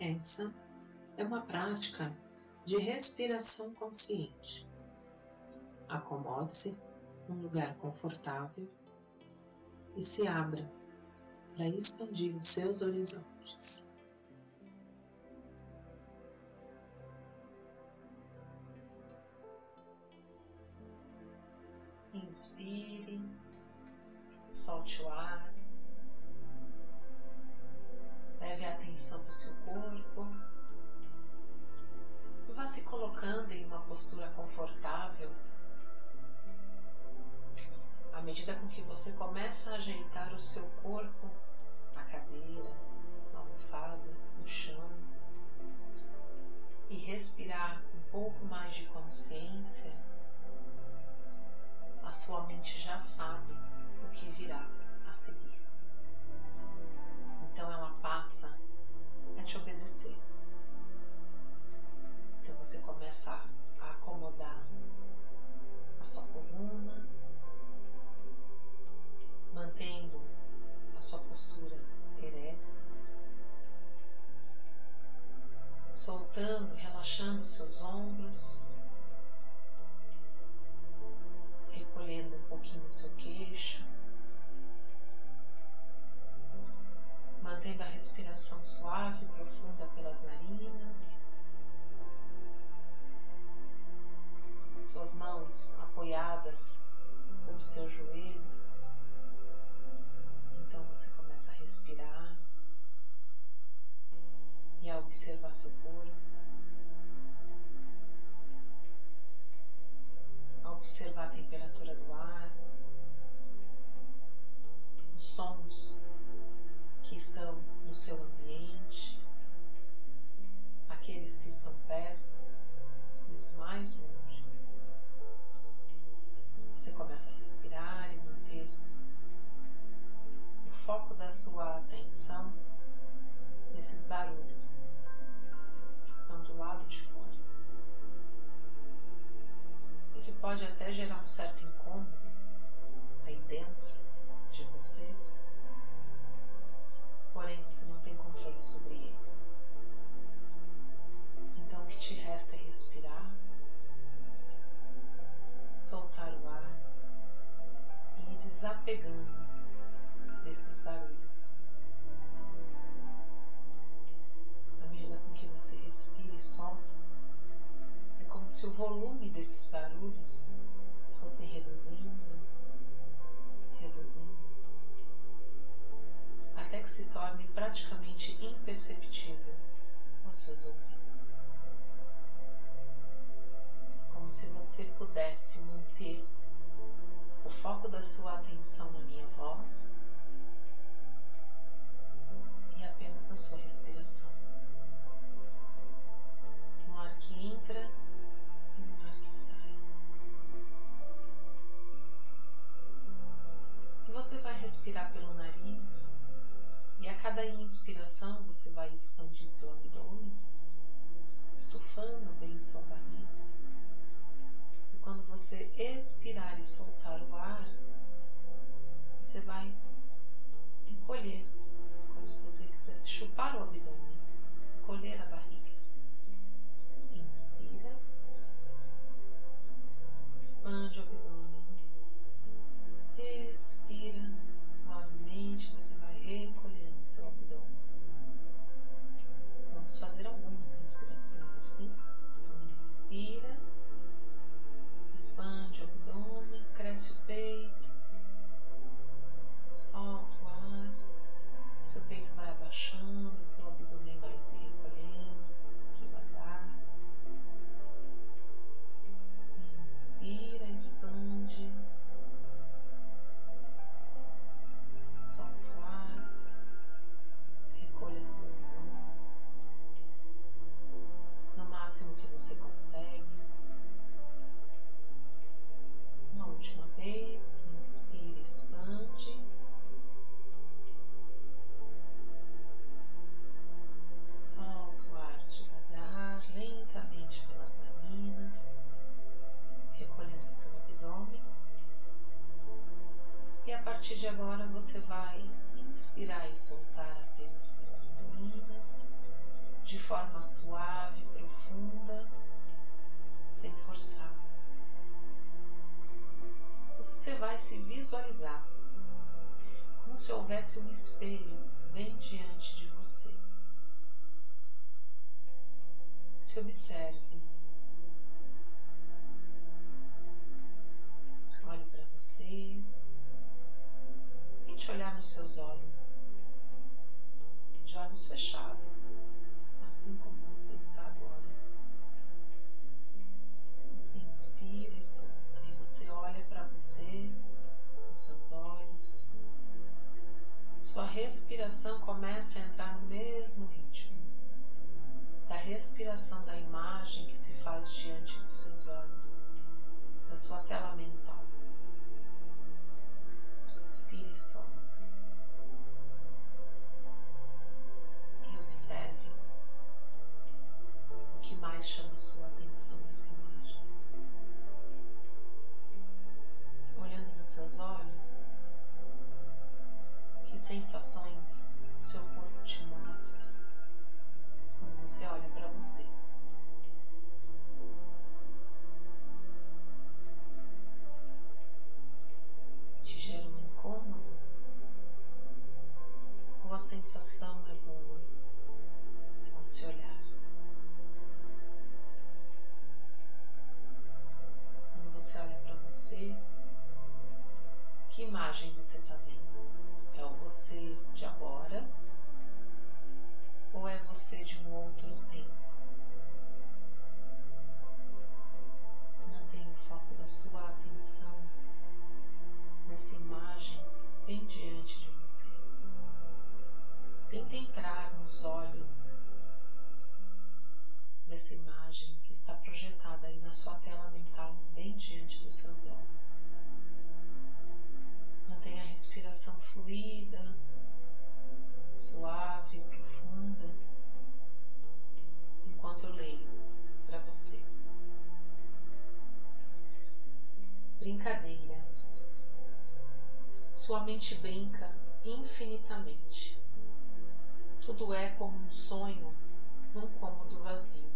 Essa é uma prática de respiração consciente. Acomode-se num lugar confortável e se abra para expandir os seus horizontes. Inspire, solte o ar, leve a atenção para o seu corpo e vá se colocando em uma postura confortável à medida com que você começa a ajeitar o seu corpo na cadeira, na almofada, no chão e respirar um pouco mais de consciência, a sua mente já sabe o que virá a seguir. Então ela passa a te obedecer. Respiração suave e profunda pelas narinas. Suas mãos apoiadas sobre seus joelhos. Então você começa a respirar e a observar seu corpo, a observar a temperatura do ar, os sons que estão no seu ambiente, aqueles que estão perto se o volume desses barulhos fosse reduzindo, reduzindo, até que se torne praticamente imperceptível aos seus ouvidos. Como se você pudesse manter o foco da sua atenção na minha voz e apenas na sua respiração. No ar que entra no ar que sai. E você vai respirar pelo nariz e a cada inspiração você vai expandir seu abdômen, estufando bem sua barriga. E quando você expirar e soltar o ar, você vai encolher como se você quisesse chupar o abdômen, colher a barriga. Partir de agora você vai inspirar e soltar apenas pelas narinas, de forma suave, profunda, sem forçar. Você vai se visualizar como se houvesse um espelho bem diante de você. Se observe. Olhe para você. Tente olhar nos seus olhos, de olhos fechados, assim como você está agora. Você inspira e solta, e você olha para você, com seus olhos. Sua respiração começa a entrar no mesmo ritmo da respiração da imagem que se faz diante dos seus olhos, da sua tela sensações o seu corpo te mostra quando você olha para você. Te gera um incômodo ou a sensação é boa ao se olhar? Quando você olha para você, que imagem você está vendo? Você de agora ou é você de um outro tempo? Mantenha o foco da sua atenção nessa imagem bem diante de você. Tente entrar nos olhos dessa imagem que está projetada aí na sua tela mental, bem diante dos seus olhos. Mantenha a respiração fluida, suave e profunda, enquanto eu leio para você. Brincadeira. Sua mente brinca infinitamente. Tudo é como um sonho num cômodo vazio.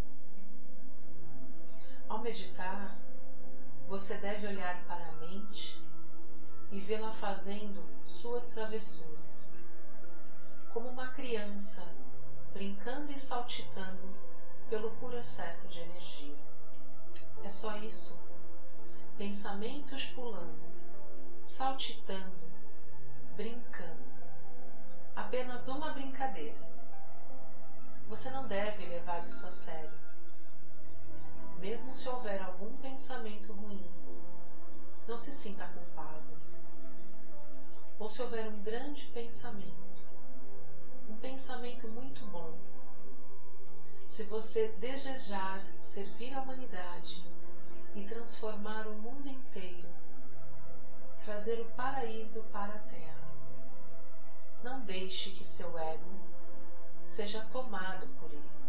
Ao meditar, você deve olhar para a mente e vê-la fazendo suas travessuras, como uma criança brincando e saltitando pelo puro excesso de energia. É só isso. Pensamentos pulando, saltitando, brincando. Apenas uma brincadeira. Você não deve levar isso a sério. Mesmo se houver algum pensamento ruim, não se sinta culpado. Ou se houver um grande pensamento, um pensamento muito bom, se você desejar servir a humanidade e transformar o mundo inteiro, trazer o paraíso para a Terra, não deixe que seu ego seja tomado por ele.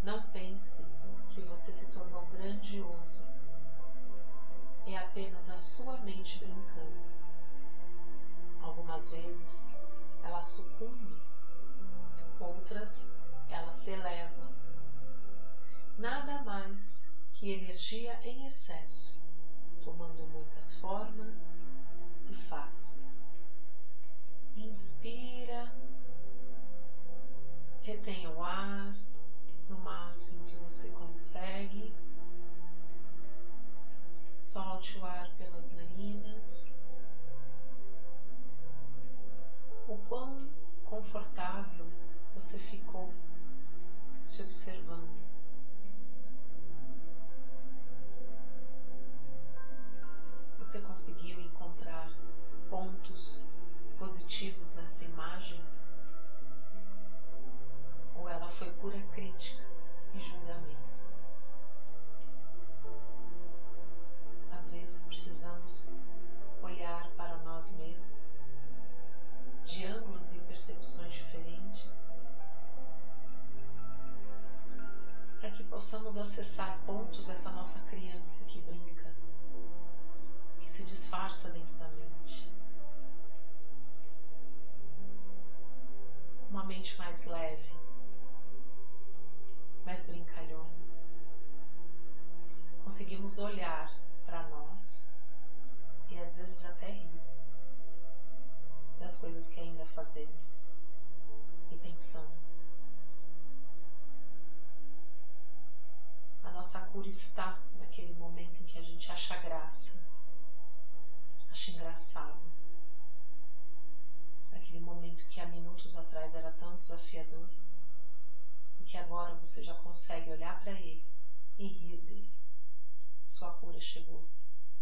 Não pense que você se tornou grandioso. É apenas a sua mente brincando. Algumas vezes ela sucumbe, outras ela se eleva. Nada mais que energia em excesso, tomando muitas formas e faces. Inspira, retenha o ar no máximo que você consegue. Solte o ar pelas narinas. O quão confortável você ficou se observando. Você conseguiu encontrar pontos positivos nessa imagem? Ou ela foi pura crítica e julgamento? Às vezes precisamos possamos acessar pontos dessa nossa criança que brinca, que se disfarça dentro da mente. Uma mente mais leve, mais brincalhona. Conseguimos olhar para nós e às vezes até rir das coisas que ainda fazemos e pensamos. A nossa cura está naquele momento em que a gente acha graça, acha engraçado. Naquele momento que há minutos atrás era tão desafiador e que agora você já consegue olhar para ele e rir dele. Sua cura chegou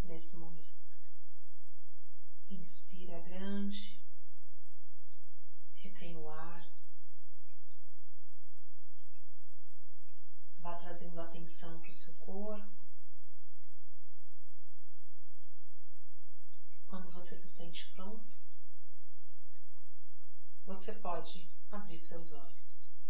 nesse momento. Inspira grande, retém o ar, vá trazendo atenção para o seu corpo. Quando você se sente pronto, você pode abrir seus olhos.